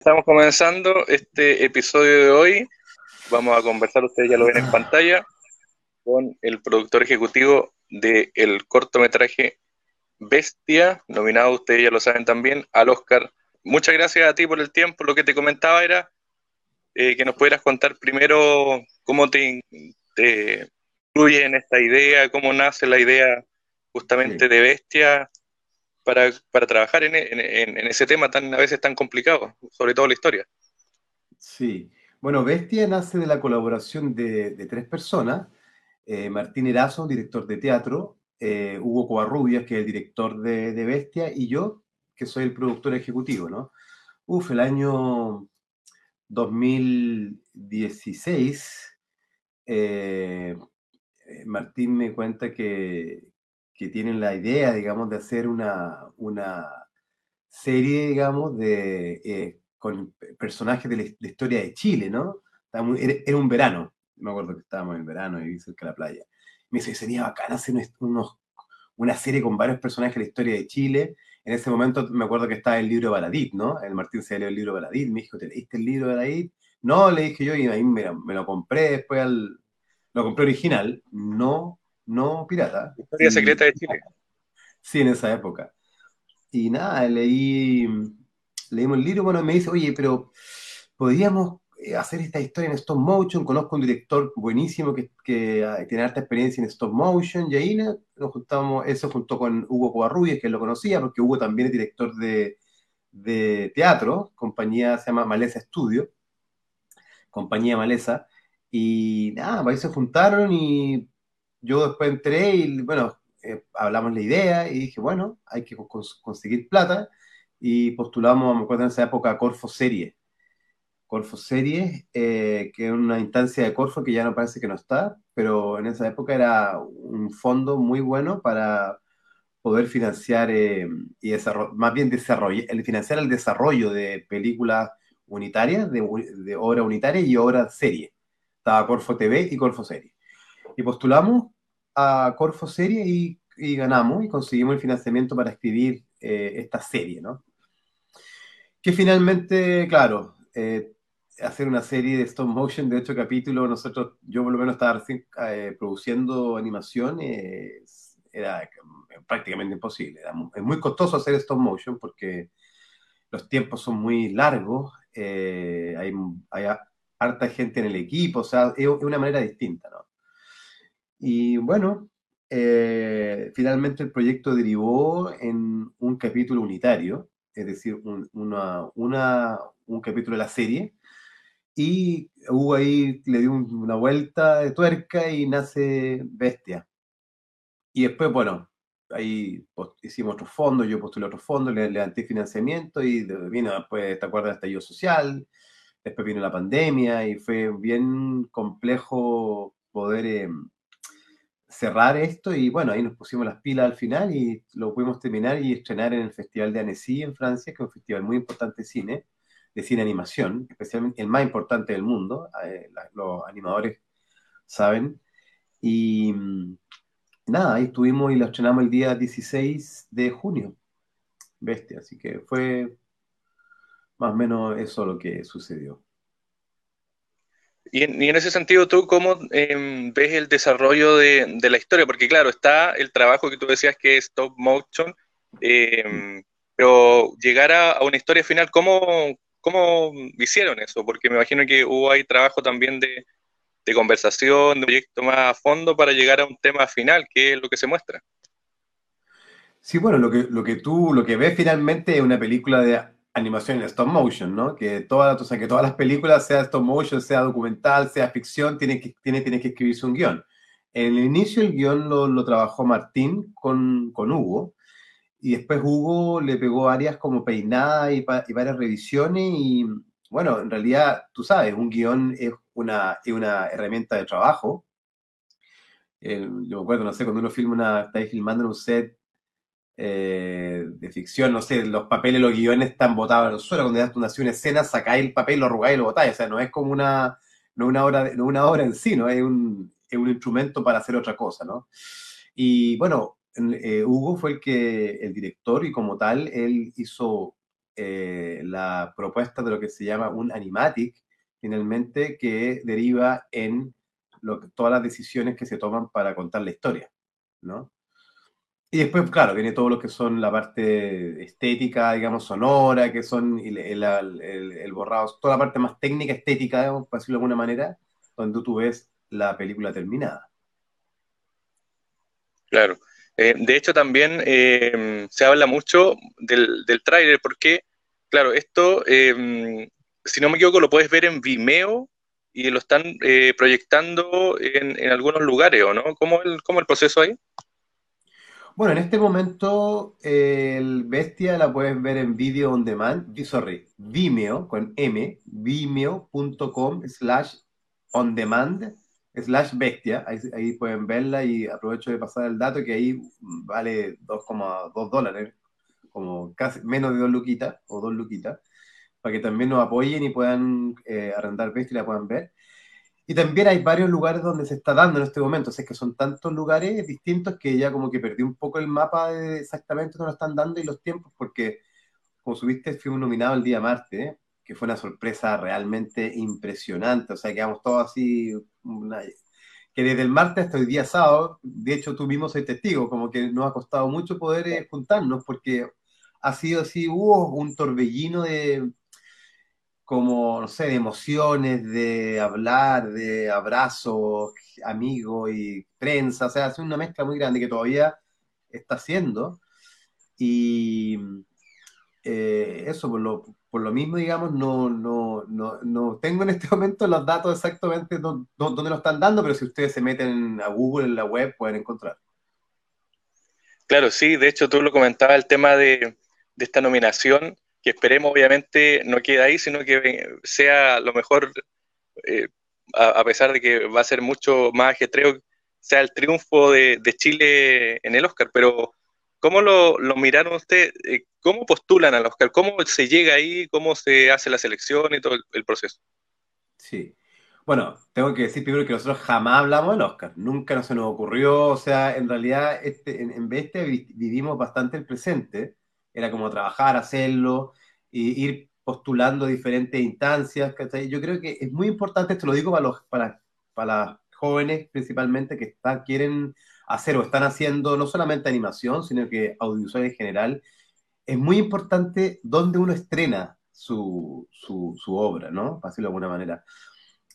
Estamos comenzando este episodio de hoy. Vamos a conversar, ustedes ya lo ven en pantalla, con el productor ejecutivo del cortometraje Bestia, nominado, ustedes ya lo saben también, al Oscar. Muchas gracias a ti por el tiempo. Lo que te comentaba era eh, que nos pudieras contar primero cómo te, te incluye en esta idea, cómo nace la idea justamente de Bestia para, trabajar en, ese tema tan a veces tan complicado, sobre todo la historia. Sí, bueno, Bestia nace de la colaboración de, tres personas, eh, Martín Erazo, director de teatro, eh, Hugo Covarrubias, que es el director de, Bestia, y yo, que soy el productor ejecutivo, ¿no? Uf, el año 2016, eh, Martín me cuenta que, que tienen la idea, digamos, de hacer una, una serie, digamos, de, eh, con personajes de la, historia de Chile, ¿no? Era, un verano, me acuerdo que estábamos en verano y cerca de la playa. Me dice, sería bacán hacer unos, una serie con varios personajes de la historia de Chile. En ese momento me acuerdo que estaba el libro de Baladit, ¿no? El Martín se leyó el libro de Baladit, me dijo, ¿te leíste el libro de Baladit? No, le dije yo, y ahí me, me lo compré después, al, lo compré original, no no pirata. Historia secreta de Chile. Sí, en esa época. Y nada, leí, leímos el libro, bueno, me dice, oye, pero podríamos eh, hacer esta historia en stop motion, conozco un director buenísimo que, que ah, tiene harta experiencia en stop motion, y ahí nos juntamos, eso junto con Hugo Covarrubias, que él lo conocía, porque Hugo también es director de, de teatro, compañía se llama Maleza Studio, compañía Maleza, y nada, ahí se juntaron y yo después entré y, bueno, eh, hablamos la idea y dije, bueno, hay que conseguir plata y postulamos, me acuerdo en esa época, Corfo Series. Corfo Series, eh, que es una instancia de Corfo que ya no parece que no está, pero en esa época era un fondo muy bueno para poder financiar eh, y más bien desarrollar, el financiar el desarrollo de películas unitarias, de, de obra unitaria y obra serie. Estaba Corfo TV y Corfo Series. Y postulamos a Corfo Serie y, ganamos y conseguimos el financiamiento para escribir eh, esta serie, ¿no? Que finalmente, claro, eh, hacer una serie de stop motion de ocho capítulos, nosotros, yo por lo menos estaba recién eh, produciendo animación, era prácticamente imposible. es muy costoso hacer stop motion porque los tiempos son muy largos, hay, hay harta gente en el equipo, o sea, es una manera distinta, ¿no? Y bueno, eh, finalmente el proyecto derivó en un capítulo unitario, es decir, un, una, un capítulo de la serie, y hubo ahí, le dio una vuelta de tuerca y nace Bestia. Y después, bueno, ahí hicimos otro fondo, yo postulé otro fondo, le levanté financiamiento y vino después, ¿te acuerdas? Estallido social, después vino la pandemia y fue bien complejo poder... Em, cerrar esto y bueno, ahí nos pusimos las pilas al final y lo pudimos terminar y estrenar en el Festival de Annecy en Francia, que es un festival muy importante de cine, de cine animación, especialmente el más importante del mundo, eh, los animadores saben. Y mm, nada, ahí estuvimos y lo estrenamos el día 16 de junio, bestia, así que fue más o menos eso lo que sucedió. Y en, ese sentido, ¿tú cómo em, ves el desarrollo de, la historia? Porque claro, está el trabajo que tú decías que es stop motion, em, pero llegar a, una historia final, ¿cómo, ¿cómo hicieron eso? Porque me imagino que hubo ahí trabajo también de, conversación, de proyecto más a fondo para llegar a un tema final, que es lo que se muestra. Sí, bueno, lo que, lo que tú, lo que ves finalmente es una película de animación en stop motion, ¿no? Que, toda, o sea, que todas las películas, sea stop motion, sea documental, sea ficción, tiene que, tiene, tiene que escribirse un guion. En el inicio el guion lo, lo trabajó Martín con, con, Hugo, y después Hugo le pegó áreas como peinada y, varias revisiones, y bueno, en realidad, tú sabes, un guion es una, es una herramienta de trabajo. yo me acuerdo, no sé, cuando uno una, está filmando en un set eh, de ficción, no sé, los papeles, los guiones están botados en el suelo, cuando ya tú nació una escena, sacáis el papel, lo arrugáis y lo botáis, o sea, no es como una, no una, obra, no una obra en sí, ¿no? Es un, es un instrumento para hacer otra cosa, ¿no? Y bueno, eh, Hugo fue el que, el director, y como tal, él hizo eh, la propuesta de lo que se llama un animatic, finalmente, que deriva en lo, todas las decisiones que se toman para contar la historia, ¿no? Y después, claro, viene todo lo que son la parte estética, digamos, sonora, que son el, borrado, toda la parte más técnica, estética, digamos, por decirlo de alguna manera, donde tú ves la película terminada. Claro. Eh, de hecho, también eh, se habla mucho del, del tráiler, porque, claro, esto, eh, si no me equivoco, lo puedes ver en Vimeo y lo están proyectando en, en, algunos lugares, ¿o no? ¿Cómo el, cómo el proceso ahí? Bueno, en este momento el Bestia la puedes ver en video on demand, sorry, Vimeo con M, vimeo.com slash on demand slash bestia, ahí, pueden verla y aprovecho de pasar el dato que ahí vale 2,2 dólares, como casi menos de 2 luquitas o 2 luquitas, para que también nos apoyen y puedan eh, arrendar bestia y la puedan ver. Y también hay varios lugares donde se está dando en este momento, o sea, es que son tantos lugares distintos que ya como que perdí un poco el mapa de exactamente dónde lo están dando y los tiempos, porque como subiste, fuimos nominados el día martes, que fue una sorpresa realmente impresionante, o sea, quedamos todos así, que desde el martes hasta el día sábado, de hecho tú mismo soy testigo, como que nos ha costado mucho poder eh, juntarnos, porque ha sido así, hubo un torbellino de, como, no sé, de emociones, de hablar, de abrazos, amigos y prensa, o sea, hace una mezcla muy grande que todavía está haciendo. Y eh, eso, por lo, por lo mismo, digamos, no, no, no, no, tengo en este momento los datos exactamente dónde, dónde lo están dando, pero si ustedes se meten a Google en la web pueden encontrar. Claro, sí, de hecho tú lo comentabas, el tema de, de esta nominación que esperemos obviamente no quede ahí, sino que sea lo mejor, eh, a, pesar de que va a ser mucho más ajetreo, sea el triunfo de, Chile en el Oscar. Pero, ¿cómo lo, miraron ustedes? Eh, ¿Cómo postulan al Oscar? ¿Cómo se llega ahí? ¿Cómo se hace la selección y todo el, proceso? Sí. Bueno, tengo que decir primero que nosotros jamás hablamos del Oscar, nunca nos se nos ocurrió, o sea, en realidad este, en, en Bestia vivimos bastante el presente, era como trabajar, hacerlo, y ir postulando diferentes instancias. Yo creo que es muy importante, esto lo digo para los para, para jóvenes principalmente que están, quieren hacer o están haciendo no solamente animación, sino que audiovisual en general. Es muy importante dónde uno estrena su, su, su obra, ¿no? Para decirlo de alguna manera.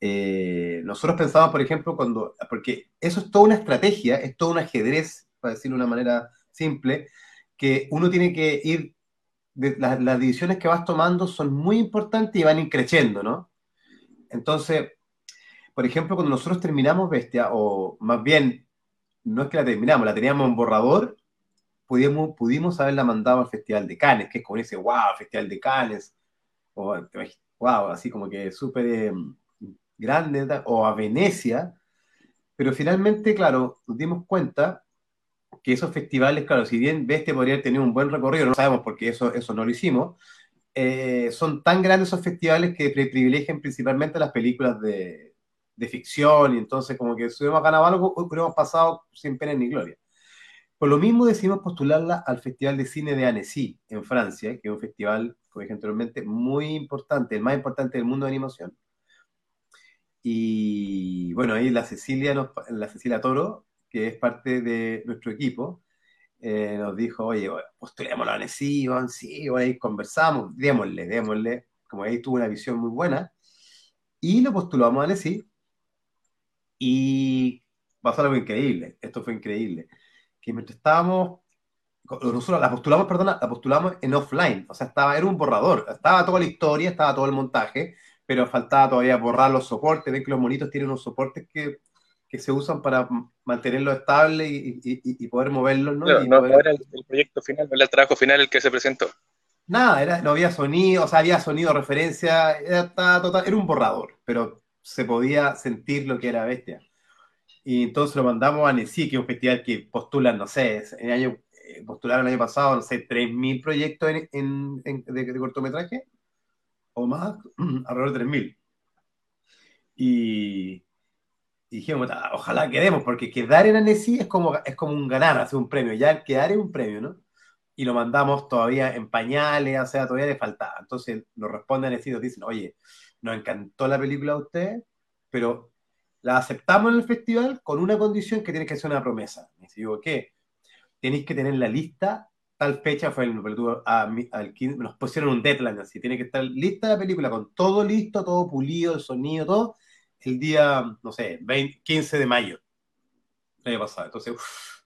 Eh, nosotros pensamos, por ejemplo, cuando, porque eso es toda una estrategia, es todo un ajedrez, para decirlo de una manera simple, que uno tiene que ir, de, las, decisiones que vas tomando son muy importantes y van increciendo, ¿no? Entonces, por ejemplo, cuando nosotros terminamos Bestia, o más bien, no es que la terminamos, la teníamos en borrador, pudimos, pudimos haberla mandado al Festival de Cannes, que es como ese, wow, Festival de Cannes, o wow, así como que súper eh, grande, o a Venecia, pero finalmente, claro, nos dimos cuenta que esos festivales, claro, si bien Bestia podría tener un buen recorrido, no sabemos porque eso, eso no lo hicimos, eh, son tan grandes esos festivales que privilegian principalmente las películas de, de ficción, y entonces como que si hubiéramos ganado algo, hubiéramos pasado sin pena ni gloria. Por lo mismo decidimos postularla al Festival de Cine de Annecy, en Francia, que es un festival, como dije anteriormente, muy importante, el más importante del mundo de animación. Y bueno, ahí la Cecilia, nos, la Cecilia Toro que es parte de nuestro equipo, eh, nos dijo, oye, postulémoslo a Annecy, sí, ahí conversamos, démosle, démosle, como ahí tuvo una visión muy buena, y lo postulamos a Annecy, y pasó algo increíble, esto fue increíble, que mientras estábamos, nosotros la postulamos, perdona, la postulamos en offline, o sea, estaba, era un borrador, estaba toda la historia, estaba todo el montaje, pero faltaba todavía borrar los soportes, ven que los monitos tienen unos soportes que que se usan para mantenerlo estable y, y, poder moverlo, ¿no? no, era el, proyecto final, no era el trabajo final el que se presentó. Nada, era, no había sonido, o sea, había sonido, referencia, era, total, era un borrador, pero se podía sentir lo que era Bestia. Y entonces lo mandamos a NECI, que es un festival que postulan, no sé, en año, eh, postularon el año pasado, no sé, 3.000 proyectos en, en, de, de, cortometraje, o más, alrededor de 3.000. Y, y dijimos, ah, ojalá quedemos, porque quedar en Annecy es como, es como un ganar, hacer un premio. Ya quedar es un premio, ¿no? y lo mandamos todavía en pañales, o sea, todavía le faltaba. Entonces nos responden y nos dicen, oye, nos encantó la película de usted, pero la aceptamos en el festival con una condición que tiene que ser una promesa. Me digo, ¿qué? Tenéis que tener la lista, tal fecha fue el, al 15, nos pusieron un deadline así, tiene que estar lista la película con todo listo, todo pulido, el sonido, todo, el día, no sé, 15 de mayo. El año pasado. Entonces,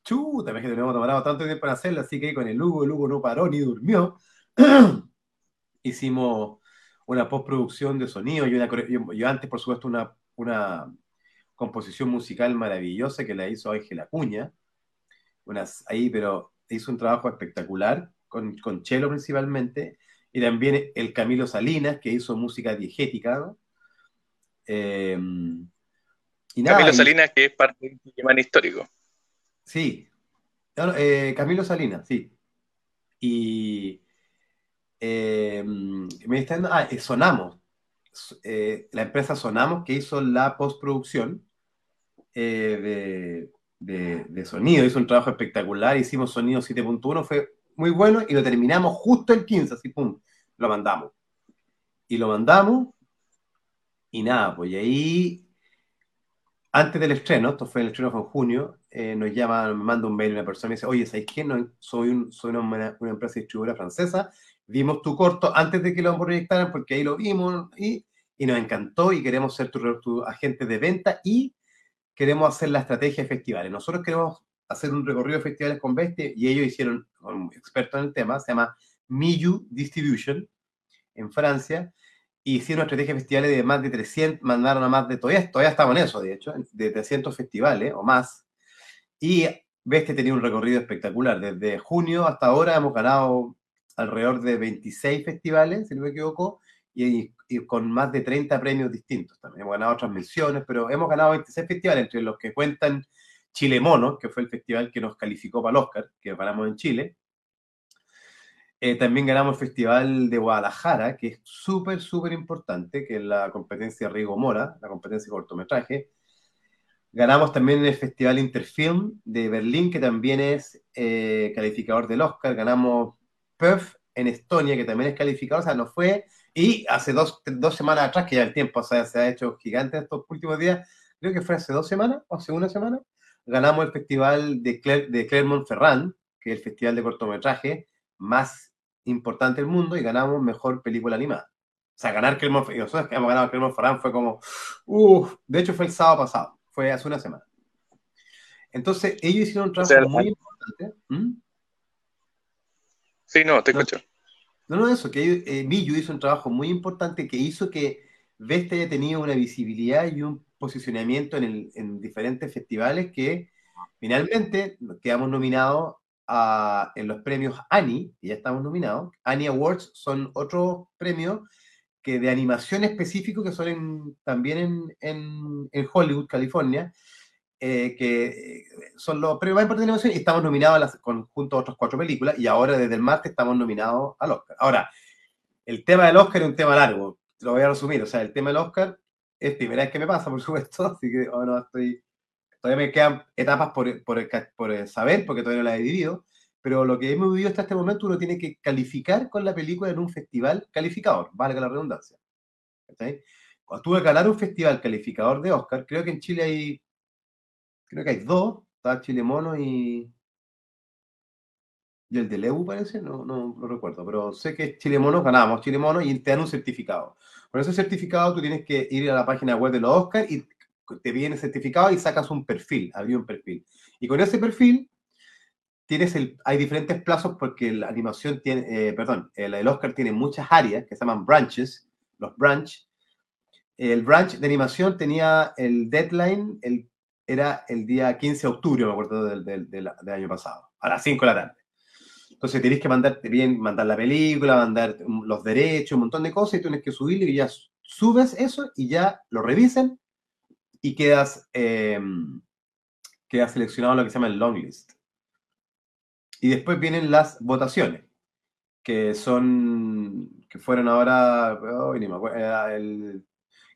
chuta, que tenemos tomado tanto tiempo para hacerlo, así que con el Hugo, el Hugo no paró ni durmió. Hicimos una postproducción de sonido y una, yo, antes, por supuesto, una, una composición musical maravillosa que la hizo Ángel Acuña. Unas, ahí, pero hizo un trabajo espectacular, con, con Chelo principalmente, y también el Camilo Salinas, que hizo música diegética. Eh, y Camilo Salinas, que es parte del Digimon histórico. Sí, eh, Camilo Salinas, sí. Y eh, me está ah, eh, Sonamos, la empresa Sonamos que hizo la postproducción de, sonido, hizo un trabajo espectacular, hicimos sonido 7.1, fue muy bueno y lo terminamos justo el 15, así pum, lo mandamos. Y lo mandamos y nada, pues y ahí antes del estreno, esto fue el estreno fue en junio, eh, nos llama, me manda un mail una persona y dice, oye, ¿sabes qué? No, soy, soy una, una, empresa distribuidora francesa, vimos tu corto antes de que lo proyectaran porque ahí lo vimos y, y nos encantó y queremos ser tu, tu, agente de venta y queremos hacer la estrategia de festivales. Nosotros queremos hacer un recorrido de festivales con Bestia y ellos hicieron, un experto en el tema, se llama Miyu Distribution en Francia hicieron una estrategia de festivales de más de 300, mandaron a más de, todavía, todavía estamos en eso, de hecho, de 300 festivales o más. Y ves que tenía un recorrido espectacular. Desde junio hasta ahora hemos ganado alrededor de 26 festivales, si no me equivoco, y, con más de 30 premios distintos también. Hemos ganado otras menciones, pero hemos ganado 26 festivales, entre los que cuentan Chile Mono, que fue el festival que nos calificó para el Oscar, que ganamos en Chile, eh, también ganamos el Festival de Guadalajara, que es súper, súper importante, que es la competencia Rigo Mora, la competencia de cortometraje. Ganamos también el Festival Interfilm de Berlín, que también es eh, calificador del Oscar. Ganamos PEF en Estonia, que también es calificador, o sea, no fue. Y hace dos, dos semanas atrás, que ya el tiempo o sea, se ha hecho gigante estos últimos días, creo que fue hace dos semanas o hace una semana, ganamos el Festival de, de Clermont-Ferrand, que es el festival de cortometraje más importante del mundo y ganamos mejor película animada. O sea, ganar Clermont, nosotros que hemos ganado Clermont Ferrand fue como, uff, de hecho fue el sábado pasado, fue hace una semana. Entonces, ellos hicieron un trabajo muy importante. ¿Mm? Sí, no, te escucho. No, no, eso, que eh, hizo un trabajo muy importante que hizo que Veste haya tenido una visibilidad y un posicionamiento en, el, en diferentes festivales que finalmente quedamos nominados en los premios Annie, que ya estamos nominados. Annie Awards son otros premios que de animación específico que son también en, en, Hollywood, California, eh, que son los premios más importantes de animación y estamos nominados las, con, junto a otras cuatro películas y ahora desde el martes estamos nominados al Oscar. Ahora, el tema del Oscar es un tema largo, lo voy a resumir, o sea, el tema del Oscar es primera vez que me pasa, por supuesto, así que ahora estoy Todavía me quedan etapas por, por, saber, porque todavía no las he vivido, pero lo que hemos vivido hasta este momento uno tiene que calificar con la película en un festival calificador, valga la redundancia. Cuando tuve que ganar un festival calificador de Oscar, creo que en Chile hay, creo que hay dos, está Chile Mono y, y el de Leu parece, no, no, no, recuerdo, pero sé que Chile Mono ganamos Chile Mono y te dan un certificado. Con ese certificado tú tienes que ir a la página web de los Oscar y te viene certificado y sacas un perfil, abrí un perfil. Y con ese perfil tienes el, hay diferentes plazos porque la animación tiene, eh, perdón, el, el, Oscar tiene muchas áreas que se llaman branches, los branch. El branch de animación tenía el deadline, el, era el día 15 de octubre, me acuerdo del, del, del, año pasado, a las 5 de la tarde. Entonces tienes que mandar, bien, mandar la película, mandar los derechos, un montón de cosas y tienes que subirlo y ya subes eso y ya lo revisen y quedas, eh, quedas seleccionado lo que se llama el long list. Y después vienen las votaciones, que son, que fueron ahora, oh, me acuerdo, el,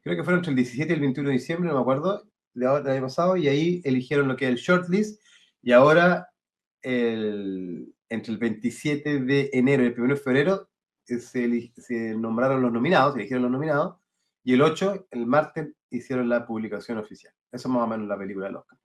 creo que fueron entre el 17 y el 21 de diciembre, no me acuerdo, de del año pasado, y ahí eligieron lo que es el shortlist, y ahora el, entre el 27 de enero y el 1 de febrero eh, se, se nombraron los nominados, se eligieron los nominados, y el 8, el martes, hicieron la publicación oficial. Eso es más o menos la película del Oscar.